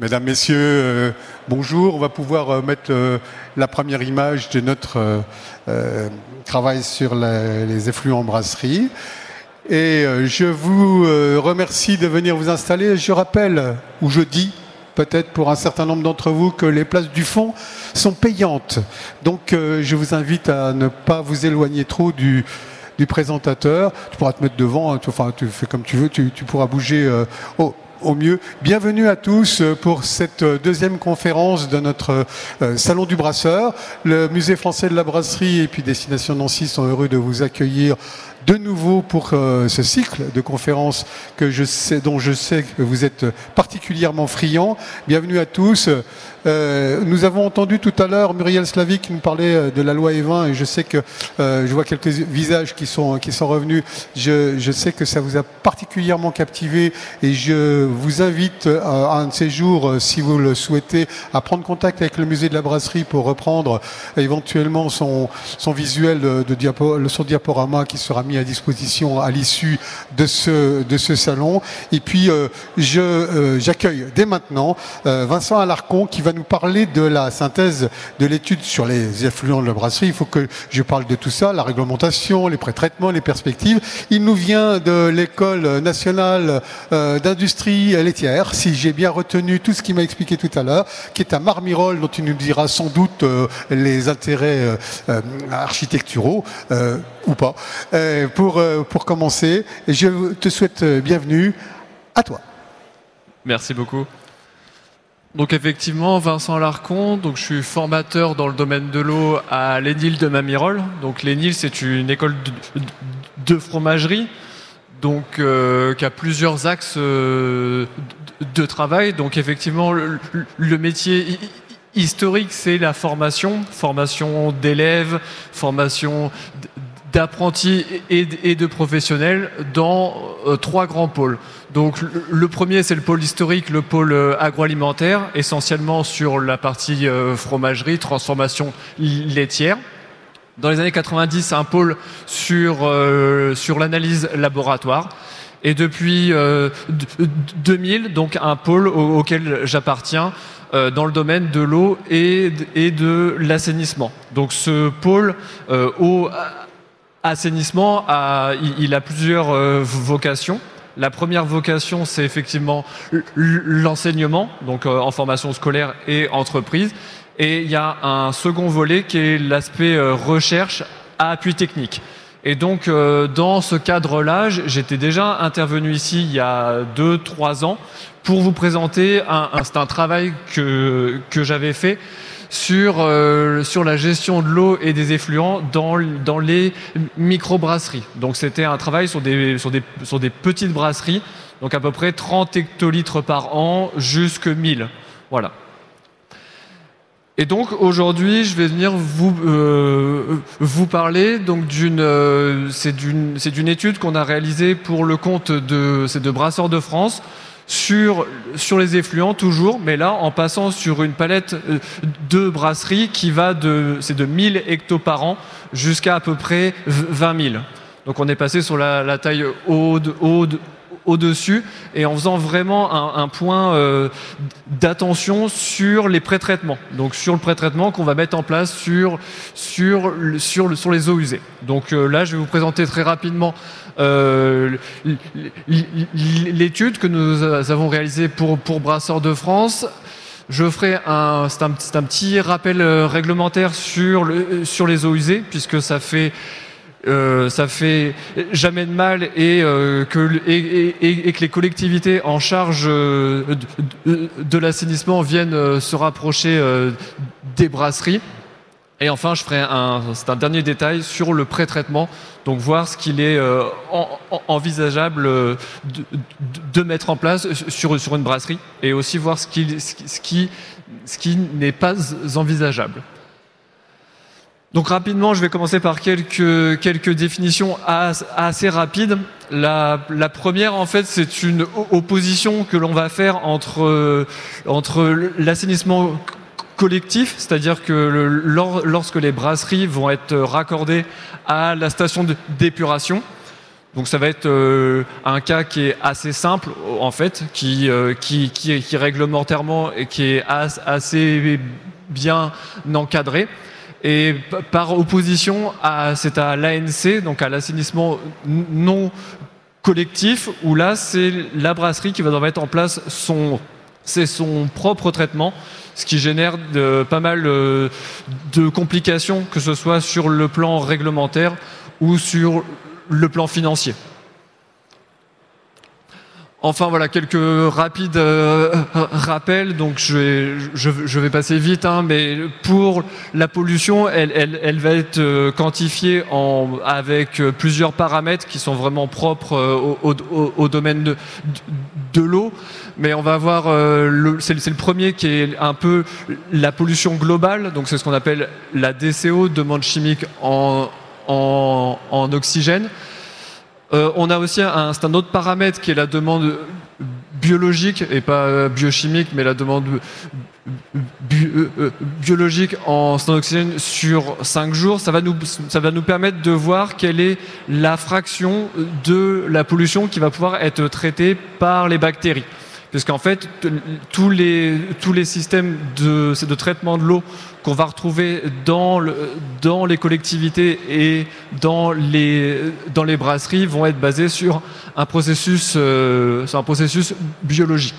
Mesdames, Messieurs, euh, bonjour. On va pouvoir euh, mettre euh, la première image de notre travail sur les effluents en brasserie. Et je vous remercie de venir vous installer. Je rappelle, ou je dis, peut-être pour un certain nombre d'entre vous, que les places du fond sont payantes. Donc je vous invite à ne pas vous éloigner trop du, présentateur. Tu pourras te mettre devant, hein, enfin tu fais comme tu veux, tu, pourras bouger au mieux. Bienvenue à tous pour cette deuxième conférence de notre euh, Salon du Brasseur. Le Musée français de la brasserie et puis Destination Nancy sont heureux de vous accueillir de nouveau pour euh, ce cycle de conférences que je sais, dont je sais que vous êtes particulièrement friands. Bienvenue à tous. Euh, nous avons entendu tout à l'heure Muriel Slavik qui nous parlait euh, de la loi E20 et je sais que je vois quelques visages qui sont, qui sont revenus. Je, sais que ça vous a particulièrement captivé et je vous invite à un de ces jours, si vous le souhaitez, à prendre contact avec le musée de la brasserie pour reprendre éventuellement son, son visuel de son diaporama qui sera mis à disposition à l'issue de ce, de ce salon. Et puis, euh, euh, j'accueille dès maintenant euh, Vincent Alarcon qui va nous parler de la synthèse de l'étude sur les effluents de la brasserie. Il faut que je parle de tout ça, la réglementation, les pré-traitements, les perspectives. Il nous vient de l'école nationale d'industrie laitière, si j'ai bien retenu tout ce qu'il m'a expliqué tout à l'heure, qui est à Marmirol, dont il nous dira sans doute les intérêts architecturaux ou pas pour, euh, pour commencer. Je te souhaite euh, bienvenue. À toi. Merci beaucoup. Donc effectivement, Vincent Larcon, donc je suis formateur dans le domaine de l'eau à l'ENIL de Mamirol. Donc l'ENIL, c'est une école de, fromagerie, donc euh, qui a plusieurs axes de, travail. Donc effectivement, le, le métier historique, c'est la formation, formation d'élèves, formation d'apprentis et, de professionnels dans euh, trois grands pôles. Donc le premier, c'est le pôle historique, le pôle euh, agroalimentaire, essentiellement sur la partie euh, fromagerie, transformation laitière. Dans les années 90, un pôle sur, l'analyse laboratoire. Et depuis 2000, donc un pôle auquel j'appartiens dans le domaine de l'eau et, et de l'assainissement. Donc ce pôle eau assainissement, il, a plusieurs euh, vocations. La première vocation, c'est effectivement l'enseignement, donc euh, en formation scolaire et entreprise. Et il y a un second volet qui est l'aspect euh, recherche à appui technique. Et donc, dans ce cadre-là, j'étais déjà intervenu ici il y a deux, trois ans pour vous présenter un, un, un travail que, que j'avais fait sur, euh, sur la gestion de l'eau et des effluents dans, dans les microbrasseries. Donc c'était un travail sur des, petites brasseries, donc à peu près 30 hectolitres par an jusque 1000. Voilà. Et donc aujourd'hui, je vais venir vous euh, parler euh, c'est d'une c'est d'une étude qu'on a réalisée pour le compte de c'est de Brasseurs de France sur, les effluents toujours, mais là en passant sur une palette euh, de brasseries qui va de, c'est de 1000 hectos par an jusqu'à à peu près 20 000. Donc on est passé sur la, la taille haut, haut, au-dessus et en faisant vraiment un, point euh, d'attention sur les pré-traitements. Donc sur le pré-traitement qu'on va mettre en place sur, sur, sur, sur les eaux usées. Donc euh, là, je vais vous présenter très rapidement euh, l'étude que nous avons réalisée pour, pour Brasseurs de France. Je ferai un, c'est un, un, petit rappel réglementaire sur, le, sur les eaux usées, puisque ça fait euh, ça fait jamais de mal et, euh, que, les collectivités en charge euh, de, l'assainissement viennent se rapprocher des brasseries. Et enfin, je ferai un, c'est un dernier détail sur le pré-traitement, donc voir ce qu'il est envisageable de, mettre en place sur, sur une brasserie, et aussi voir ce qui, ce qui, ce qui n'est pas envisageable. Donc rapidement, je vais commencer par quelques, quelques définitions assez rapides. La, première, en fait, c'est une opposition que l'on va faire entre, entre l'assainissement collectif, c'est-à-dire que lorsque les brasseries vont être raccordées à la station d'épuration, Donc ça va être euh, un cas qui est assez simple en fait, qui, euh, qui, qui, qui, réglementairement et qui est assez bien encadré. Et par opposition, c'est à l'ANC, donc à l'assainissement non collectif, où là c'est la brasserie qui va mettre en place son, propre traitement, ce qui génère pas mal euh, de complications, que ce soit sur le plan réglementaire ou sur le plan financier. Enfin voilà quelques rapides euh, rappels. Donc je vais, je, vais passer vite, hein, mais pour la pollution, elle, va être euh, quantifiée en, avec plusieurs paramètres qui sont vraiment propres euh, au, domaine de, l'eau. Mais on va voir, c'est le premier qui est un peu la pollution globale. Donc c'est ce qu'on appelle la DCO, demande chimique en oxygène. Euh, on a aussi un, un, autre paramètre qui est la demande biologique et pas euh, biochimique, mais la demande euh, biologique en oxygène sur 5 jours. Ça va, nous, permettre de voir quelle est la fraction de la pollution qui va pouvoir être traitée par les bactéries puisqu'en fait, tous les, systèmes de traitement de l'eau qu'on va retrouver dans, dans les collectivités et dans les, dans les brasseries vont être basés sur un processus, euh, un processus biologique.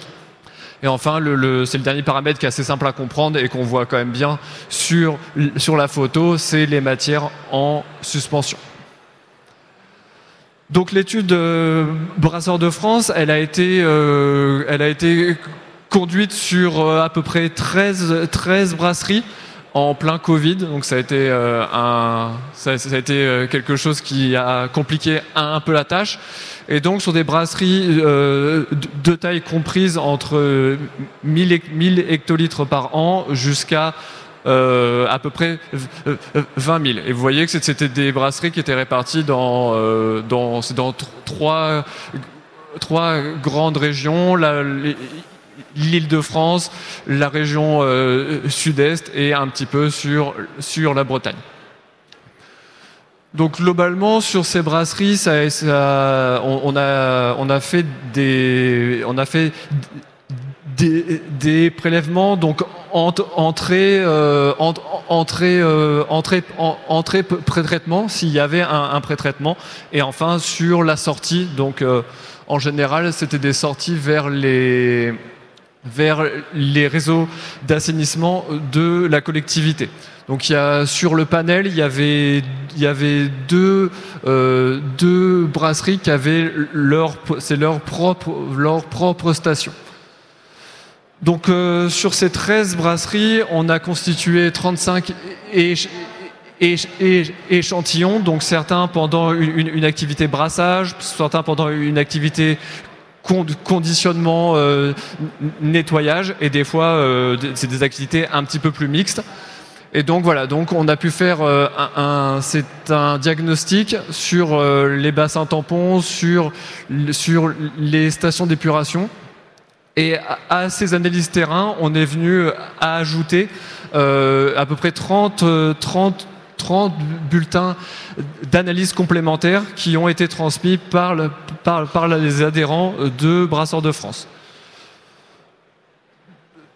Et enfin, c'est le dernier paramètre qui est assez simple à comprendre et qu'on voit quand même bien sur, sur la photo, c'est les matières en suspension. Donc l'étude euh, Brasseur de France, elle a été, euh, elle a été conduite sur à peu près 13, 13 brasseries en plein Covid. Donc ça a été, euh, euh, quelque chose qui a compliqué un, peu la tâche. Et donc sur des brasseries de taille comprise entre 1000, 1000 hectolitres par an jusqu'à euh, à peu près 20 000. Et vous voyez que c'était des brasseries qui étaient réparties dans, euh, dans, dans trois, trois grandes régions. France, la région euh, sud-est et un petit peu sur, la Bretagne. Donc globalement sur ces brasseries, on, a, fait des, prélèvements donc entrée euh, entrée euh, entrée entrée pré-traitement s'il y avait un, un pré-traitement et enfin sur la sortie donc euh, en général c'était des sorties vers les vers les réseaux d'assainissement de la collectivité. Donc y a sur le panel il y avait euh, deux brasseries qui avaient leur leur propre station. Donc euh, sur ces 13 brasseries, on a constitué 35 éch éch échantillons, donc certains pendant une, activité brassage, certains pendant une activité conditionnement, euh, nettoyage, et des fois euh, c'est des activités un petit peu plus mixtes. Et donc voilà, donc on a pu faire euh, un, c'est un diagnostic sur euh, les bassins tampons, sur, sur les stations d'épuration. Et à ces analyses terrain, on est venu à ajouter à peu près 30, 30, 30 bulletins d'analyse complémentaires qui ont été transmis par, le, par, par les adhérents de Brasseurs de France.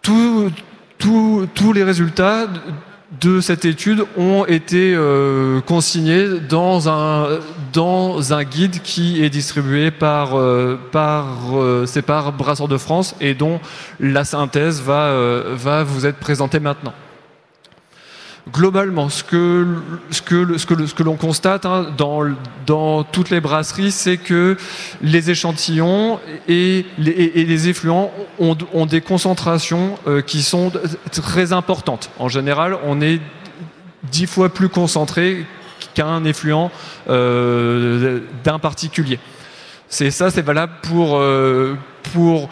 Tous les résultats de cette étude ont été euh, consignés dans un, guide qui est distribué par, euh, euh, Brasseurs de France et dont la synthèse va, euh, va vous être présentée maintenant globalement, ce que, ce que, ce que, l'on constate hein, dans, toutes les brasseries, c'est que les échantillons et les, et les effluents ont, ont, des concentrations euh, qui sont très importantes. En général, on est dix fois plus concentré qu'un effluent euh, d'un particulier. C'est ça, c'est valable pour, euh, pour,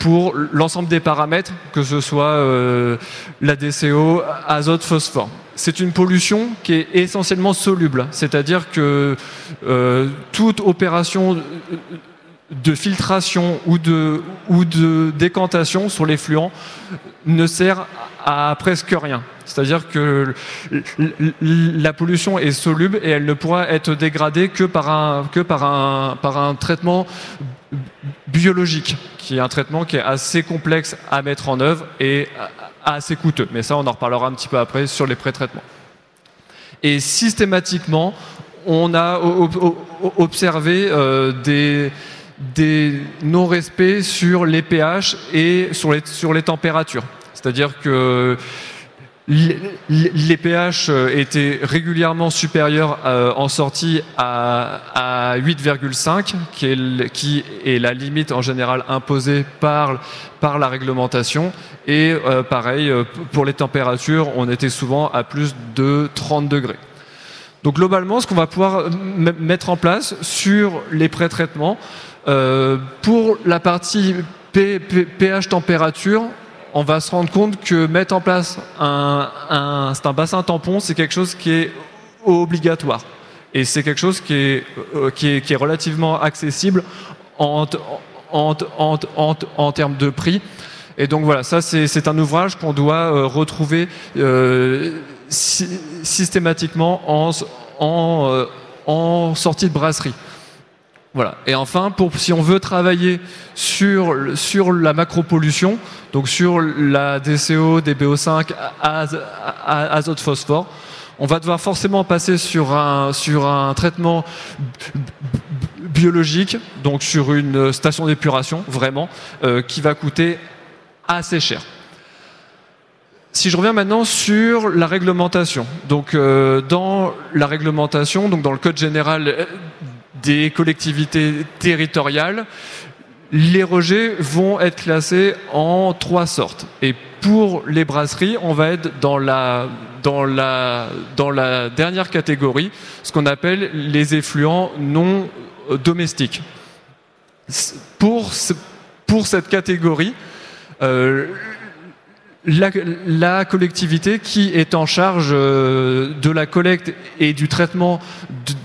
pour l'ensemble des paramètres, que ce soit euh, la DCO, azote, phosphore. C'est une pollution qui est essentiellement soluble, c'est-à-dire que euh, toute opération de filtration ou de, décantation sur les fluents ne sert à presque rien. C'est-à-dire que la pollution est soluble et elle ne pourra être dégradée que par un, que par un, par un traitement biologique, qui est un traitement qui est assez complexe à mettre en œuvre et assez coûteux. Mais ça, on en reparlera un petit peu après sur les pré-traitements. Et systématiquement, on a observé euh, des, des non-respects sur les pH et sur les, sur les températures. C'est-à-dire que les pH euh, étaient régulièrement supérieurs euh, en sortie à, 8,5, qui est, la limite en général imposée par, par la réglementation. Et euh, pareil, pour les températures, on était souvent à plus de 30 degrés. Donc globalement, ce qu'on va pouvoir mettre en place sur les pré-traitements, pour la partie pH température, on va se rendre compte que mettre en place un, un, un bassin tampon, c'est quelque chose qui est obligatoire. Et c'est quelque chose qui est, euh, qui est, relativement accessible en, termes de prix. Et donc voilà, ça c'est un ouvrage qu'on doit euh, retrouver euh, systématiquement en, en, euh, en sortie de brasserie. Voilà. Et enfin, pour, si on veut travailler sur, sur la macropollution, donc sur la DCO, DBO5, azote phosphore, on va devoir forcément passer sur un, sur un traitement biologique, donc sur une station d'épuration, vraiment, euh, qui va coûter assez cher. Si je reviens maintenant sur la réglementation, donc euh, dans la réglementation, donc dans le code général des collectivités territoriales, les rejets vont être classés en trois sortes. Et pour les brasseries, on va être dans la, dernière catégorie, ce qu'on appelle les effluents non domestiques. Pour, cette catégorie, euh, la, la, collectivité qui est en charge euh, de la collecte et du traitement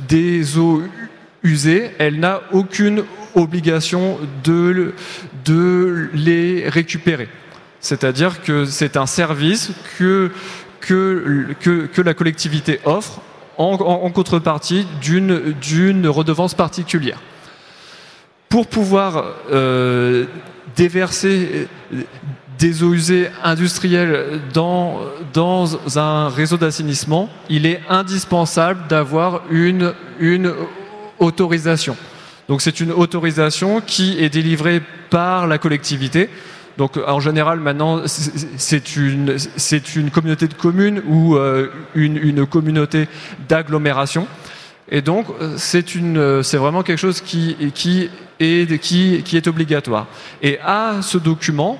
des eaux usées, elle n'a aucune obligation de, les récupérer. C'est-à-dire que c'est un service que, la collectivité offre en, contrepartie d'une redevance particulière. Pour pouvoir euh, déverser des eaux usées industrielles dans, dans un réseau d'assainissement, il est indispensable d'avoir une, une autorisation. Donc c'est une autorisation qui est délivrée par la collectivité. Donc en général maintenant c'est une, une communauté de communes ou euh, une, communauté d'agglomération. Et donc c'est vraiment quelque chose qui, qui, est, qui, qui est obligatoire. Et à ce document,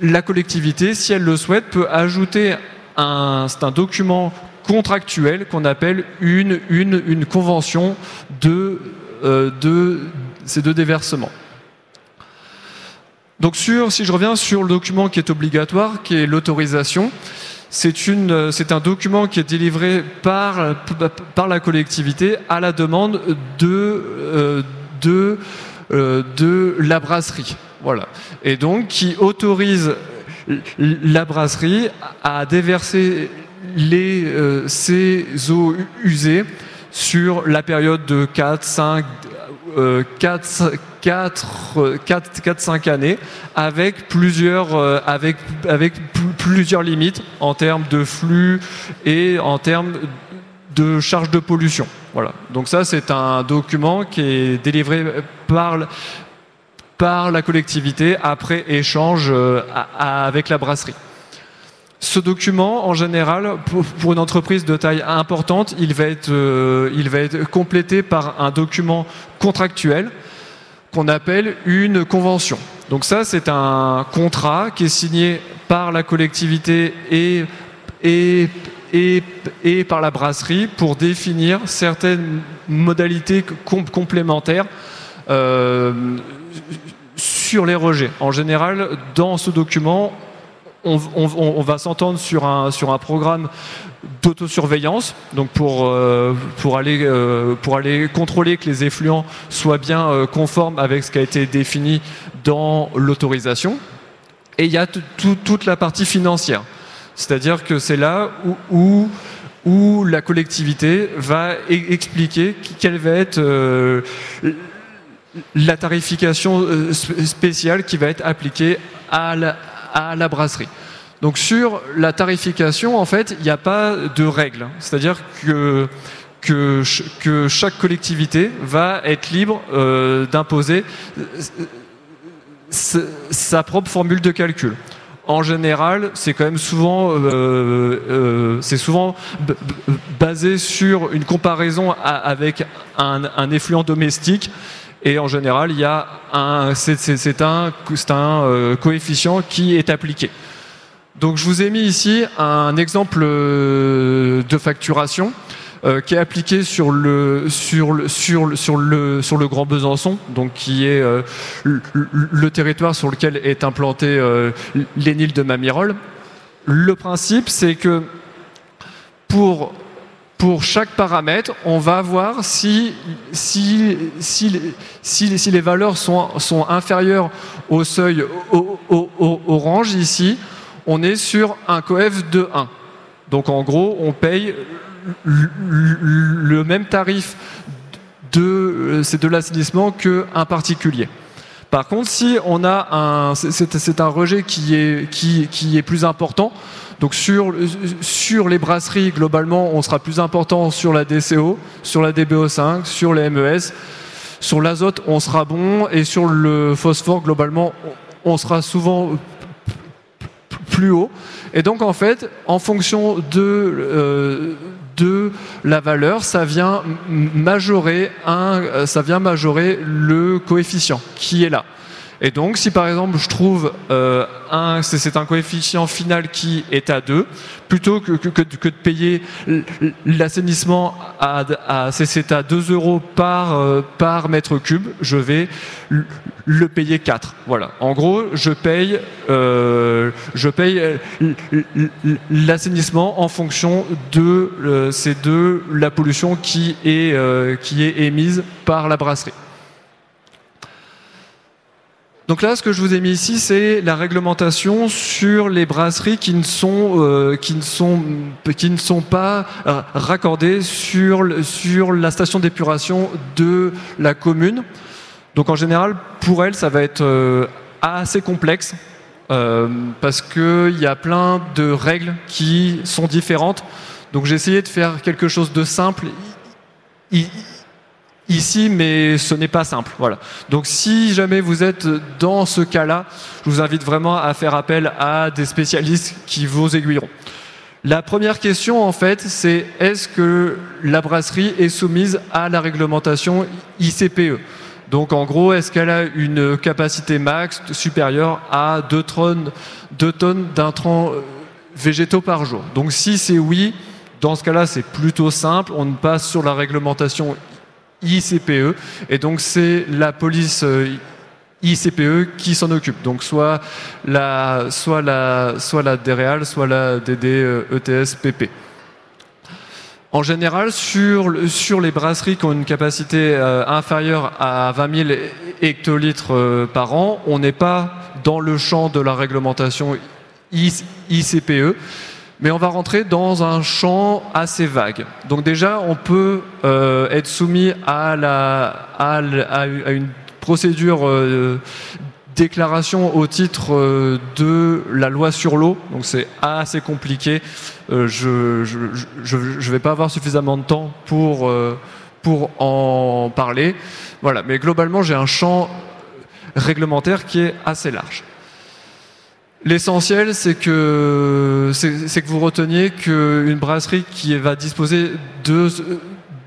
la collectivité, si elle le souhaite, peut ajouter un, un document contractuel qu'on appelle une, une, une convention de, euh, de ces deux déversements. Donc sur, si je reviens sur le document qui est obligatoire, qui est l'autorisation, c'est, c'est un document qui est délivré par, par la collectivité à la demande de, euh, de, euh, de la brasserie. Voilà. Et donc qui autorise la brasserie à déverser les, euh, ces eaux usées sur la période de 4, 5, 4, 4, 4, 5 années avec plusieurs, euh, avec, avec plusieurs limites en termes de flux et en termes de charge de pollution. Voilà. Donc ça, c'est un document qui est délivré par, par la collectivité après échange euh, avec la brasserie. Ce document, en général, pour, une entreprise de taille importante, il va être, euh, il va être complété par un document contractuel qu'on appelle une convention. Donc ça, c'est un contrat qui est signé par la collectivité et par la brasserie pour définir certaines modalités complémentaires euh, sur les rejets. En général, dans ce document, on, va s'entendre sur un, sur un programme d'autosurveillance, donc pour, euh, pour, aller, euh, pour aller contrôler que les effluents soient bien euh, conformes avec ce qui a été défini dans l'autorisation. Et il y a toute la partie financière, c'est-à-dire que c'est là où, où, la collectivité va e-, expliquer quelle va être la tarification spéciale qui va être appliquée à la, à la brasserie. Donc sur la tarification, en fait, il n'y a pas de règle. C'est-à-dire que, que, que, chaque collectivité va être libre euh, d'imposer euh, sa propre formule de calcul. En général, c'est quand même souvent, euh, c'est souvent basé sur une comparaison avec un effluent domestique et en général, il y a un, c'est un, un euh, coefficient qui est appliqué. Donc je vous ai mis ici un exemple euh, de facturation euh, qui est appliqué sur le, sur le, sur le, sur le, sur le Grand Besançon, donc qui est le, territoire sur lequel est implanté l'ENIL de Mamirol. Le principe, c'est que pour pour chaque paramètre, on va voir si, les valeurs sont, inférieures au seuil orange ici, on est sur un coef de 1. Donc en gros, on paye le même tarif de, de l'assainissement qu'un particulier. Par contre, si on a un, c'est un rejet qui est, plus important, donc sur, sur les brasseries, globalement, on sera plus important sur la DCO, sur la DBO5, sur les MES. Sur l'azote, on sera bon. Et sur le phosphore, globalement, on sera souvent plus haut. Et donc, en fait, en fonction de, euh, de la valeur, ça vient majorer, un, ça vient majorer le coefficient qui est là. Et donc, si par exemple je trouve euh, un, c'est un coefficient final qui est à 2, plutôt que, de payer l'assainissement à, à c'est à 2 euros euh, par mètre cube, je vais le payer 4. Voilà. En gros, je paye, euh, paye l'assainissement en fonction de, c'est de la pollution qui est, émise par la brasserie. Donc là, ce que je vous ai mis ici, c'est la réglementation sur les brasseries qui ne sont, euh, pas euh, raccordées sur la station d'épuration de la commune. Donc en général, pour elles, ça va être euh, assez complexe parce qu'il y a plein de règles qui sont différentes. Donc j'ai essayé de faire quelque chose de simple ici, mais ce n'est pas simple. Voilà. Donc si jamais vous êtes dans ce cas-là, je vous invite vraiment à faire appel à des spécialistes qui vous aiguilleront. La première question, en fait, c'est est-ce que la brasserie est soumise à la réglementation ICPE Donc, en gros, est-ce qu'elle a une capacité max supérieure à 2 tonnes, 2 tonnes d'intrants euh, végétaux par jour? Donc, si c'est oui, dans ce cas-là, c'est plutôt simple. On passe sur la réglementation ICPE. Et donc, c'est la police euh, ICPE qui s'en occupe. Donc, soit la, soit la, soit la DREAL, soit la DD ETS PP. En général, sur, les brasseries qui ont une capacité euh, inférieure à 20 000 hectolitres euh, par an, on n'est pas dans le champ de la réglementation ICPE mais on va rentrer dans un champ assez vague. Donc déjà, on peut euh, être soumis à, la, à, une procédure déclaration au titre euh, de la loi sur l'eau. Donc c'est assez compliqué. je ne vais pas avoir suffisamment de temps pour, pour en parler. Voilà. Mais globalement, j'ai un champ réglementaire qui est assez large. L'essentiel, c'est que, c'est que vous reteniez qu'une brasserie qui va disposer de,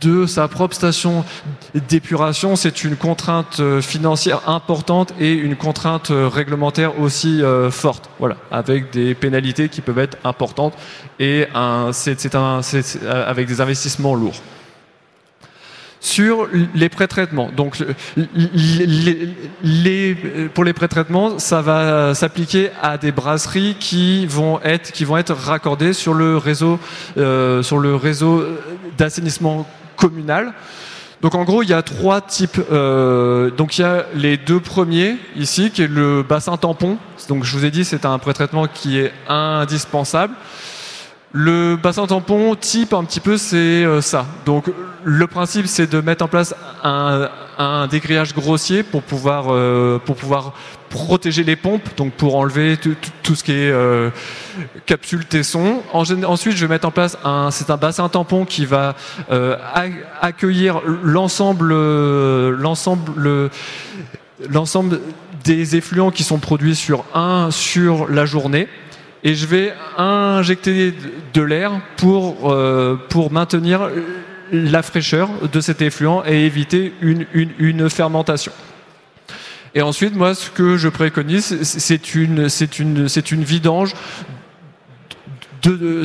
de sa propre station d'épuration, c'est une contrainte financière importante et une contrainte réglementaire aussi euh, forte. Voilà, avec des pénalités qui peuvent être importantes et c'est, avec des investissements lourds. sur les pré-traitements. Donc, pour les pré-traitements, ça va s'appliquer à des brasseries qui vont être, qui vont être raccordées sur le réseau, euh, sur le réseau d'assainissement communal. Donc en gros, il y a trois types. Euh, donc il y a les deux premiers ici, qui est le bassin tampon. Donc je vous ai dit, c'est un pré-traitement qui est indispensable. Le bassin tampon type un petit peu c'est euh, ça. Donc le principe c'est de mettre en place un, un dégrillage grossier pour pouvoir euh, pour pouvoir protéger les pompes, donc pour enlever tout, ce qui est euh, capsule tesson. ensuite, je vais mettre en place un un bassin tampon qui va accueillir l'ensemble l'ensemble l'ensemble des effluents qui sont produits sur un sur la journée et je vais injecter de l'air pour, euh, pour maintenir la fraîcheur de cet effluent et éviter une, une, fermentation. Et ensuite, moi, ce que je préconise, c'est une, une, une vidange de,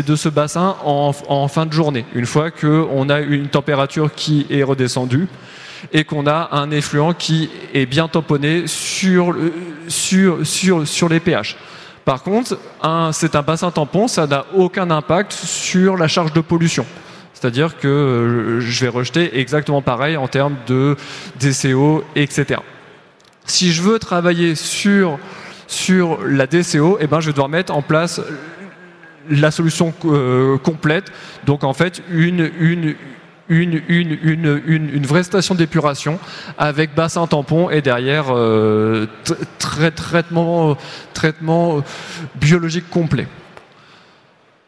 de ce bassin en, en, fin de journée, une fois qu'on a une température qui est redescendue et qu'on a un effluent qui est bien tamponné sur, sur, sur, sur les pH. Par contre, c'est un bassin tampon, ça n'a aucun impact sur la charge de pollution. C'est-à-dire que euh, je vais rejeter exactement pareil en termes de DCO, etc. Si je veux travailler sur, sur la DCO, eh ben, je vais devoir mettre en place la solution euh, complète. Donc en fait, une, une, une, une, une, une, vraie station d'épuration avec bassin tampon et derrière euh, traitement, traitement biologique complet.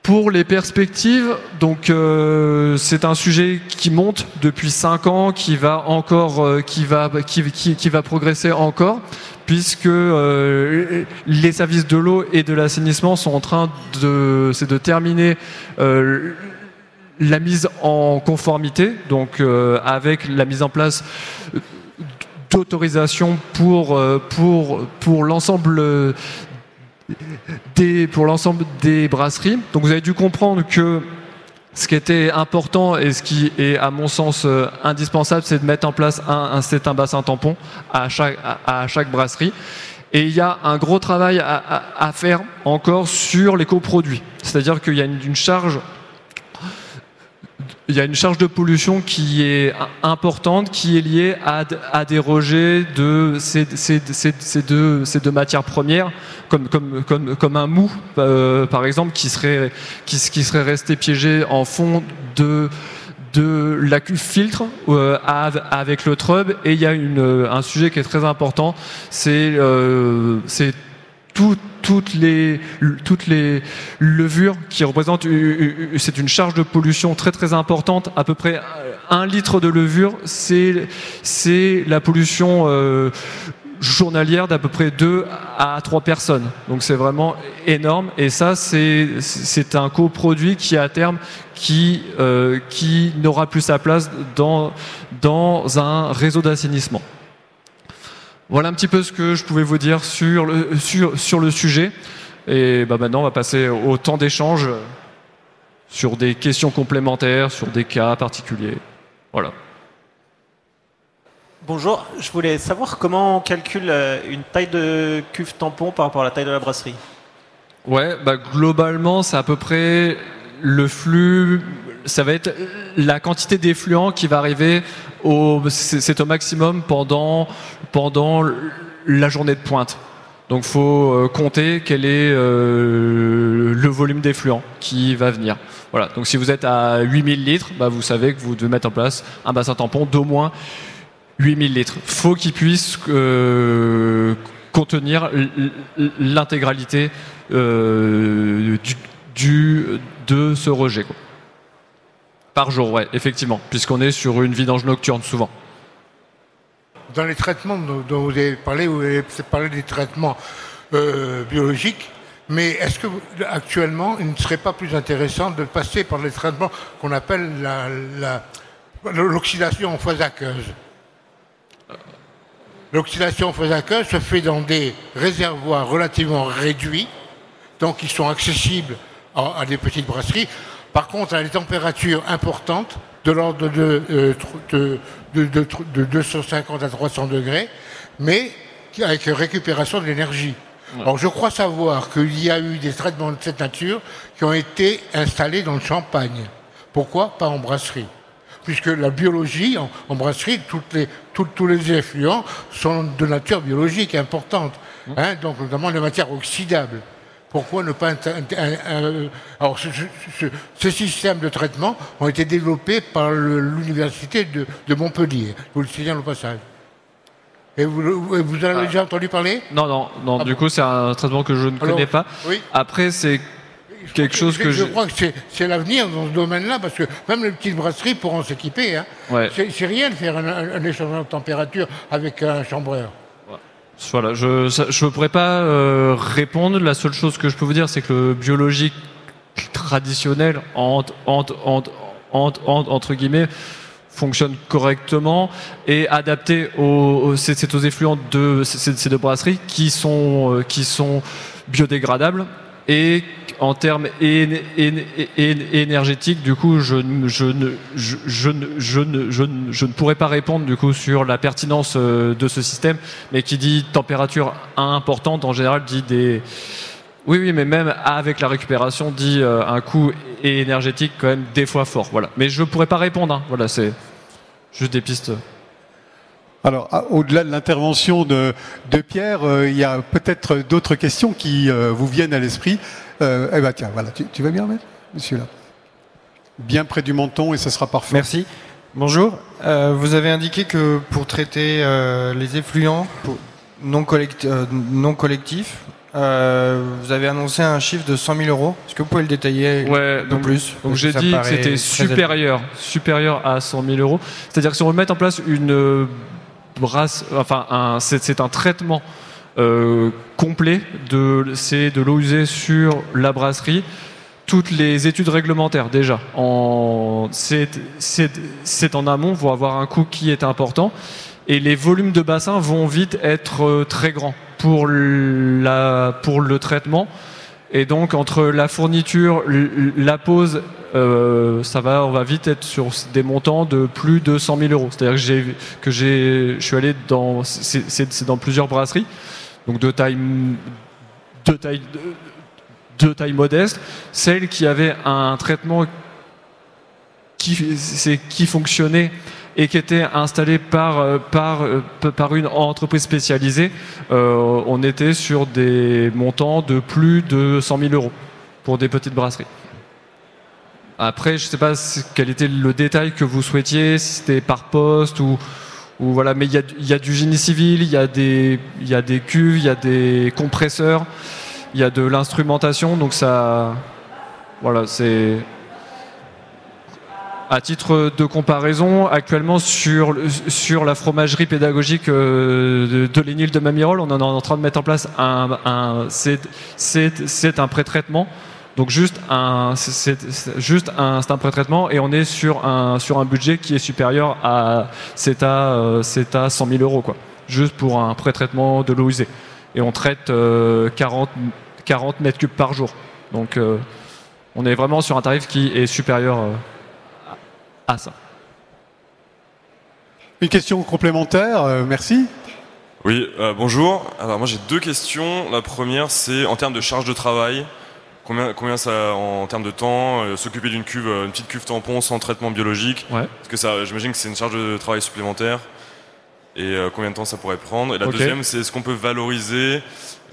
Pour les perspectives, donc euh, c'est un sujet qui monte depuis 5 ans, qui va encore, euh, qui va, qui, va progresser encore, puisque euh, les services de l'eau et de l'assainissement sont en train de, c'est de terminer la mise en conformité, donc avec la mise en place d'autorisation pour, pour, pour l'ensemble pour l'ensemble des brasseries. Donc vous avez dû comprendre que ce qui était important et ce qui est à mon sens euh, indispensable, c'est de mettre en place un, un, bassin tampon à chaque, brasserie. Et il y a un gros travail à, faire encore sur les coproduits. C'est-à-dire qu'il y a une charge il y a une charge de pollution qui est importante, qui est liée à, à des rejets de ces, ces, ces, deux, ces deux matières premières, comme, comme, comme, comme un mou, euh, par exemple, qui serait, qui, qui, serait resté piégé en fond de, de la filtre euh, avec le trub. Et il y a une, un sujet qui est très important, c'est euh, tout toutes les, toutes les levures qui représentent, c'est une charge de pollution très très importante, à peu près un litre de levure, c'est, c'est la pollution euh, journalière d'à peu près 2 à 3 personnes. Donc c'est vraiment énorme et ça c'est, c'est un coproduit qui à terme qui, euh, qui n'aura plus sa place dans, dans un réseau d'assainissement. Voilà un petit peu ce que je pouvais vous dire sur le, sur, sur le sujet. Et bah maintenant, on va passer au temps d'échange sur des questions complémentaires, sur des cas particuliers. Voilà. Bonjour, je voulais savoir comment on calcule euh, une taille de cuve tampon par rapport à la taille de la brasserie. Ouais, bah globalement, c'est à peu près le flux, ça va être la quantité d'effluent qui va arriver c'est au maximum pendant, pendant la journée de pointe. Donc il faut euh, compter quel est euh, le volume d'effluent qui va venir. Voilà. Donc si vous êtes à 8000 litres, bah, vous savez que vous devez mettre en place un bassin tampon d'au moins 8000 litres. faut qu'il puisse euh, contenir l'intégralité de ce rejet. Par jour, ouais, effectivement, puisqu'on est sur une vidange nocturne souvent. Dans les traitements dont vous avez parlé, vous avez parlé des traitements euh, biologiques, mais est-ce que actuellement, il ne serait pas plus intéressant de passer par les traitements qu'on appelle l'oxydation en phase aqueuse L'oxydation en phase aqueuse se fait dans des réservoirs relativement réduits, donc qui sont accessibles à des petites brasseries. Par contre, à des températures importantes, de l'ordre de, euh, de, de, de 250 à 300 degrés, mais avec récupération de l'énergie. Alors je crois savoir qu'il y a eu des traitements de cette nature qui ont été installés dans le champagne. Pourquoi? Pas en brasserie. Puisque la biologie, en, brasserie, toutes les, tous les effluents sont de nature biologique importante. Mmh. Hein, donc notamment les matières oxydables. Pourquoi ne pas... alors ce, système de traitement ont été développés par l'université de, de Montpellier. Vous le signalez au passage. Et vous, avez ah. déjà entendu parler? Non, non, non. Ah du coup, c'est un traitement que je ne connais pas. Après, c'est quelque chose que je... je... crois que c'est l'avenir dans ce domaine-là, parce que même les petites brasseries pourront s'équiper. Hein. C'est rien de faire un, échangement de température avec un chambreur. Voilà, je ne pourrais pas euh, répondre. La seule chose que je peux vous dire, c'est que le biologique traditionnel, entre, entre, entre guillemets, fonctionne correctement et adapté aux, c'est aux effluents de ces deux brasseries qui sont, euh, qui sont biodégradables et en termes énergétiques, du coup, je, ne, pourrais pas répondre du coup sur la pertinence euh, de ce système, mais qui dit température importante, en général, dit des, oui, oui, mais même avec la récupération, dit euh, un coût énergétique quand même des fois fort. Voilà. Mais je ne pourrais pas répondre. Hein. Voilà, c'est juste des pistes. Alors, au-delà de l'intervention de, Pierre, euh, il y a peut-être d'autres questions qui euh, vous viennent à l'esprit. eh bien, tiens, voilà, tu, vas bien, monsieur là Bien près du menton et ce sera parfait. Merci. Bonjour. vous avez indiqué que pour traiter les effluents non, non collectifs, euh, vous avez annoncé un chiffre de 100 000 euros. Est-ce que vous pouvez le détailler ouais, donc, plus? Donc j'ai dit que c'était supérieur, supérieur à 100 000 euros. C'est-à-dire que si on met en place une euh, enfin c'est un traitement euh, complet de c'est de l'eau usée sur la brasserie. Toutes les études réglementaires déjà, c'est en amont, vont avoir un coût qui est important et les volumes de bassin vont vite être très grands pour le traitement. Et donc entre la fourniture, la pose, euh, ça va, on va vite être sur des montants de plus de 100 000 euros. C'est-à-dire que j'ai, que j'ai, je suis allé dans, c'est, dans plusieurs brasseries, donc de taille, de taille, de, taille modeste. Celle qui avait un traitement qui, c'est, qui fonctionnait et qui était installé par, euh, par, euh, par une entreprise spécialisée, euh, on était sur des montants de plus de 100 000 euros pour des petites brasseries. Après, je ne sais pas quel était le détail que vous souhaitiez, si c'était par poste ou, ou voilà, mais il y, y a, du génie civil, il y, a des, y a des cuves, il y a des compresseurs, il y a de l'instrumentation, donc ça, voilà, c'est à titre de comparaison, actuellement sur, sur la fromagerie pédagogique euh, de, de de Mamirol, on est en train de mettre en place un, un c'est un pré-traitement. Donc juste un, c'est juste un, un pré-traitement et on est sur un, sur un budget qui est supérieur à c'est à, euh, à 100 000 euros quoi. Juste pour un pré-traitement de l'eau usée. Et on traite 40, euh, 40 mètres cubes par jour. Donc on est vraiment sur un tarif qui est supérieur à ça. Une question complémentaire, euh, merci. Oui, euh, bonjour. Alors moi j'ai deux questions. La première c'est en termes de charge de travail. Combien, combien ça, en termes de temps, euh, s'occuper d'une cuve, une petite cuve tampon sans traitement biologique ouais. Parce que ça, j'imagine que c'est une charge de travail supplémentaire. Et combien de temps ça pourrait prendre? Et la deuxième, c'est est-ce qu'on peut valoriser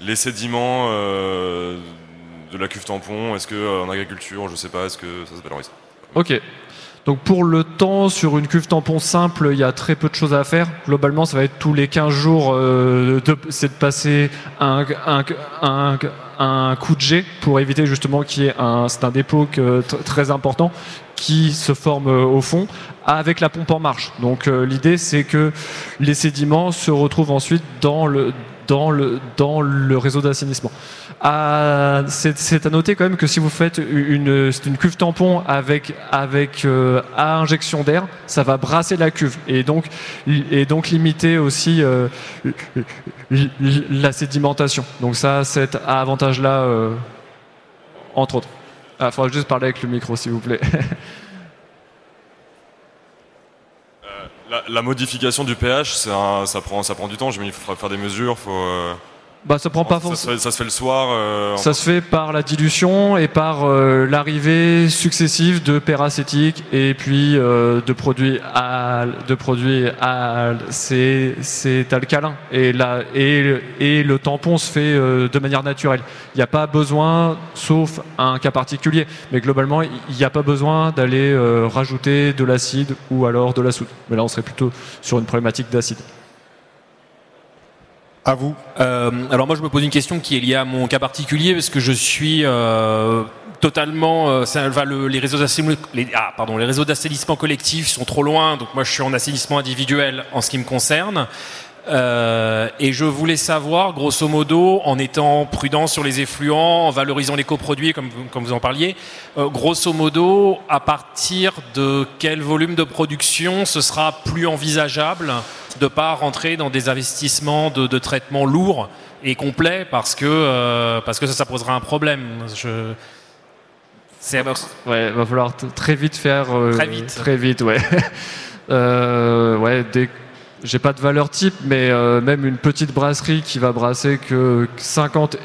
les sédiments de la cuve tampon? Est-ce que en agriculture, je sais pas, est-ce que ça se valorise? Ok. Donc pour le temps, sur une cuve tampon simple, il y a très peu de choses à faire. Globalement, ça va être tous les 15 jours, euh, c'est de passer un, un, un, coup de jet pour éviter justement qu'il y ait un, c'est un dépôt très important qui se forme euh, au fond avec la pompe en marche. Donc euh, l'idée c'est que les sédiments se retrouvent ensuite dans le, dans le, dans le réseau d'assainissement. Ah, c'est à noter quand même que si vous faites une, cuve tampon avec, avec euh, à injection d'air, ça va brasser la cuve et donc, et donc limiter aussi euh, la sédimentation. Donc ça, cet avantage-là, euh, entre autres. Il ah, faudra juste parler avec le micro, s'il vous plaît. la, modification du pH, ça, prend, ça prend du temps. Il faut faire des mesures. Faut, bah, ça prend pas forcément. Ça, se fait le soir. Euh, ça se fait par la dilution et par euh, l'arrivée successive de peracétique et puis euh, de produits à de produits à c'est c'est alcalin et là et et le tampon se fait de manière naturelle. Il n'y a pas besoin, sauf un cas particulier, mais globalement il n'y a pas besoin d'aller rajouter de l'acide ou alors de la soude. Mais là on serait plutôt sur une problématique d'acide. À vous. Euh, alors moi je me pose une question qui est liée à mon cas particulier parce que je suis euh, totalement, euh, ça, le, les réseaux les, ah, pardon, les réseaux d'assainissement collectif sont trop loin, donc moi je suis en assainissement individuel en ce qui me concerne. Euh, et je voulais savoir, grosso modo, en étant prudent sur les effluents, en valorisant les coproduits, comme, comme vous en parliez, euh, grosso modo, à partir de quel volume de production ce sera plus envisageable de pas rentrer dans des investissements de, de traitement lourds et complets parce que, euh, parce que ça, ça posera un problème. Je... Ouais, va falloir très vite faire. Très vite. Très vite, ouais. ouais, dès j'ai pas de valeur type, mais euh, même une petite brasserie qui va brasser que 50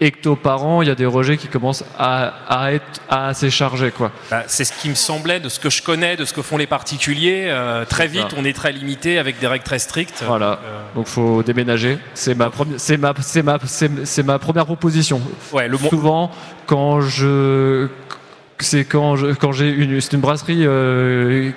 hectos par an, il y a des rejets qui commencent à, à être assez chargés. Quoi. Bah, c'est ce qui me semblait de ce que je connais, de ce que font les particuliers. Euh, très vite, on est très limité avec des règles très strictes. Voilà, euh, donc faut déménager. C'est ma, c'est ma, c'est ma, c'est ma première proposition. Ouais, le Souvent, quand je... C'est quand, je, quand j'ai une, c'est une brasserie euh,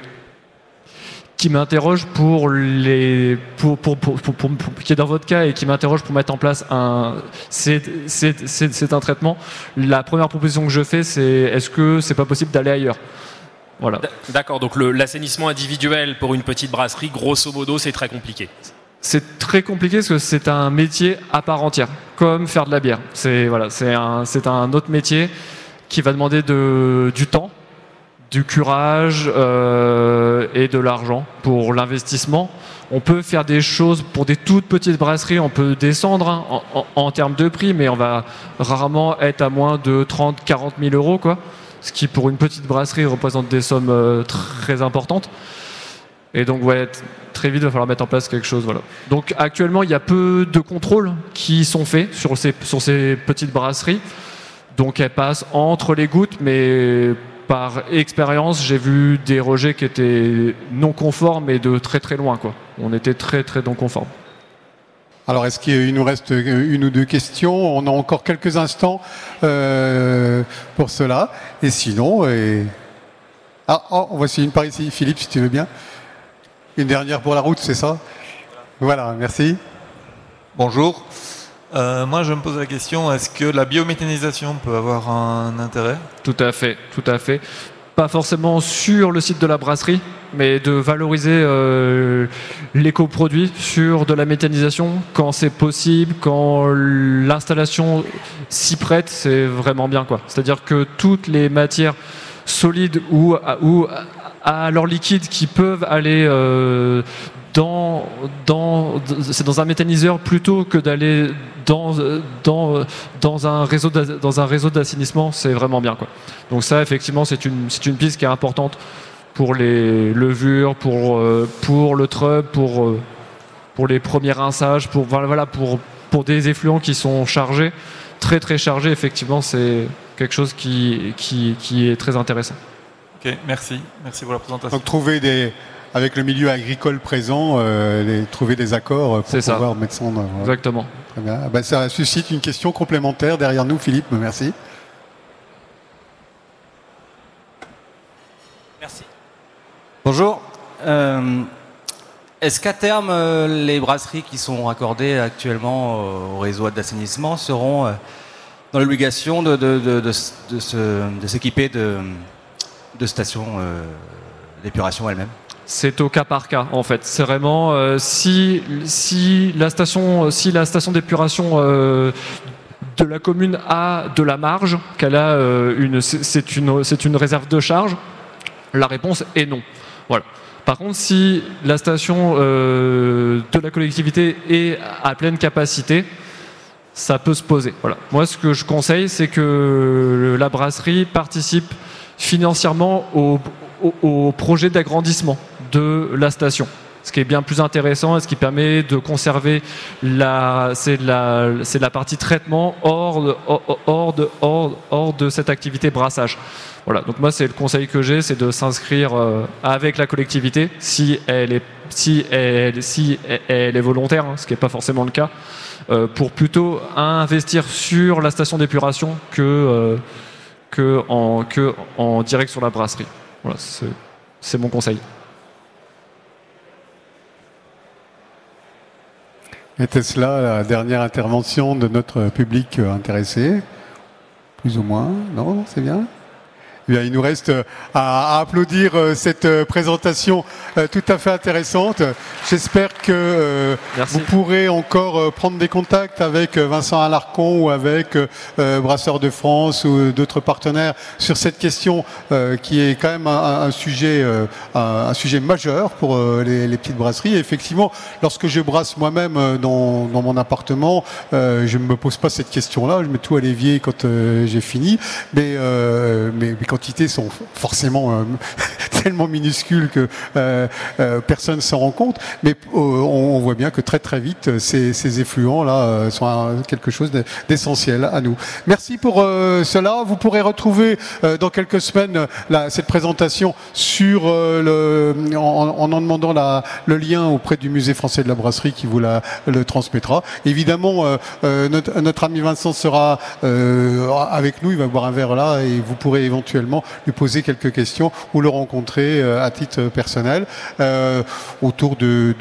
qui m'interroge pour les pour, pour, pour, pour, qui est dans votre cas et qui m'interroge pour mettre en place un c'est c'est un traitement. La première proposition que je fais c'est est-ce que c'est pas possible d'aller ailleurs? Voilà. D'accord. Donc l'assainissement individuel pour une petite brasserie grosso modo c'est très compliqué. C'est très compliqué parce que c'est un métier à part entière comme faire de la bière. C'est voilà c'est un c'est un autre métier qui va demander de du temps du curage euh, et de l'argent pour l'investissement. On peut faire des choses pour des toutes petites brasseries, on peut descendre hein, en, termes de prix, mais on va rarement être à moins de 30, 40 000 euros, quoi. Ce qui pour une petite brasserie représente des sommes euh, très importantes. Et donc, très vite, il va falloir mettre en place quelque chose. Voilà. Donc, actuellement, il y a peu de contrôles qui sont faits sur ces petites brasseries. Donc, elles passent entre les gouttes, mais par expérience, j'ai vu des rejets qui étaient non conformes et de très très loin. Quoi. On était très très non conformes. Alors, est-ce qu'il nous reste une ou deux questions? On a encore quelques instants euh, pour cela. Et sinon, et... ah, oh, voici une par ici, Philippe, si tu veux bien. Une dernière pour la route, c'est ça? Voilà, merci. Bonjour. Euh, moi, je me pose la question est-ce que la biométhanisation peut avoir un intérêt? Tout à fait, tout à fait. Pas forcément sur le site de la brasserie, mais de valoriser euh, l'éco-produit sur de la méthanisation quand c'est possible, quand l'installation s'y prête, c'est vraiment bien. quoi. C'est-à-dire que toutes les matières solides ou, à leur liquide qui peuvent aller euh, dans, dans, c'est dans un méthaniseur plutôt que d'aller dans, dans, dans un réseau dans un réseau d'assainissement, c'est vraiment bien quoi. Donc ça effectivement c'est une, c'est une piste qui est importante pour les levures, pour, euh, pour le trub, pour, euh, pour les premiers rinçages, pour, voilà, pour, pour des effluents qui sont chargés, très très chargés, effectivement c'est quelque chose qui, qui, qui est très intéressant. Ok, merci. Merci pour la présentation. Donc trouver des, avec le milieu agricole présent, euh, trouver des accords pour pouvoir mettre ça en œuvre. Exactement. Très bien. Ah ben, ça suscite une question complémentaire derrière nous, Philippe. Merci. Merci. Bonjour. Euh, est-ce qu'à terme, euh, les brasseries qui sont raccordées actuellement au réseau d'assainissement seront dans l'obligation de, de, s'équiper de, stations d'épuration elles-mêmes? C'est au cas par cas en fait. C'est vraiment euh, si si la station d'épuration euh, de la commune a de la marge, qu'elle a euh, une c'est une réserve de charge, la réponse est non. Par contre, si la station de la collectivité est à pleine capacité, ça peut se poser. Voilà. Moi, ce que je conseille, c'est que la brasserie participe financièrement au projet d'agrandissement de la station. ce qui est bien plus intéressant et ce qui permet de conserver la, c'est la, la partie traitement hors de, hors, de, hors, de cette activité brassage. Voilà, donc moi c'est le conseil que j'ai, c'est de s'inscrire euh, avec la collectivité si elle est, si elle, si elle est volontaire, hein, ce qui n'est pas forcément le cas, euh, pour plutôt investir sur la station d'épuration que, euh, que, en, que en direct sur la brasserie. Voilà, c'est mon conseil. Était-ce là la dernière intervention de notre public intéressé. Plus ou moins Non, c'est bien? Il nous reste euh, à, applaudir euh, cette euh, présentation tout à fait intéressante. J'espère que vous pourrez encore prendre des contacts avec Vincent Alarcon ou avec Brasseur de France ou d'autres partenaires sur cette question qui est quand même un, sujet, un, sujet majeur pour les, petites brasseries. Et effectivement, lorsque je brasse moi-même dans, mon appartement, je ne me pose pas cette question-là. Je mets tout à l'évier quand j'ai fini. Mais, mais, mais quand sont forcément euh, tellement minuscules que euh, euh, personne ne s'en rend compte. Mais on, voit bien que très très vite, ces, effluents là sont quelque chose d'essentiel à nous. Merci pour cela. Vous pourrez retrouver dans quelques semaines cette présentation en, en, demandant le lien auprès du musée français de la brasserie qui vous la, le transmettra. Évidemment, notre, notre, ami Vincent sera avec nous. Il va boire un verre là et vous pourrez éventuellement lui poser quelques questions ou le rencontrer euh, à titre personnel euh, autour de,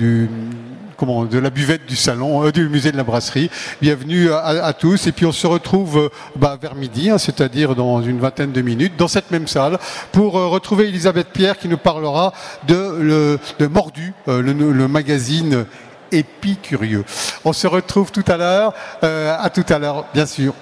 comment, de la buvette du salon, euh, du musée de la brasserie. Bienvenue à, tous. Et puis on se retrouve bah, vers midi, hein, c'est-à-dire dans une vingtaine de minutes, dans cette même salle, pour retrouver Elisabeth Pierre qui nous parlera de, le, de Mordu, le, le, magazine épicurieux. On se retrouve tout à l'heure. à tout à l'heure, bien sûr.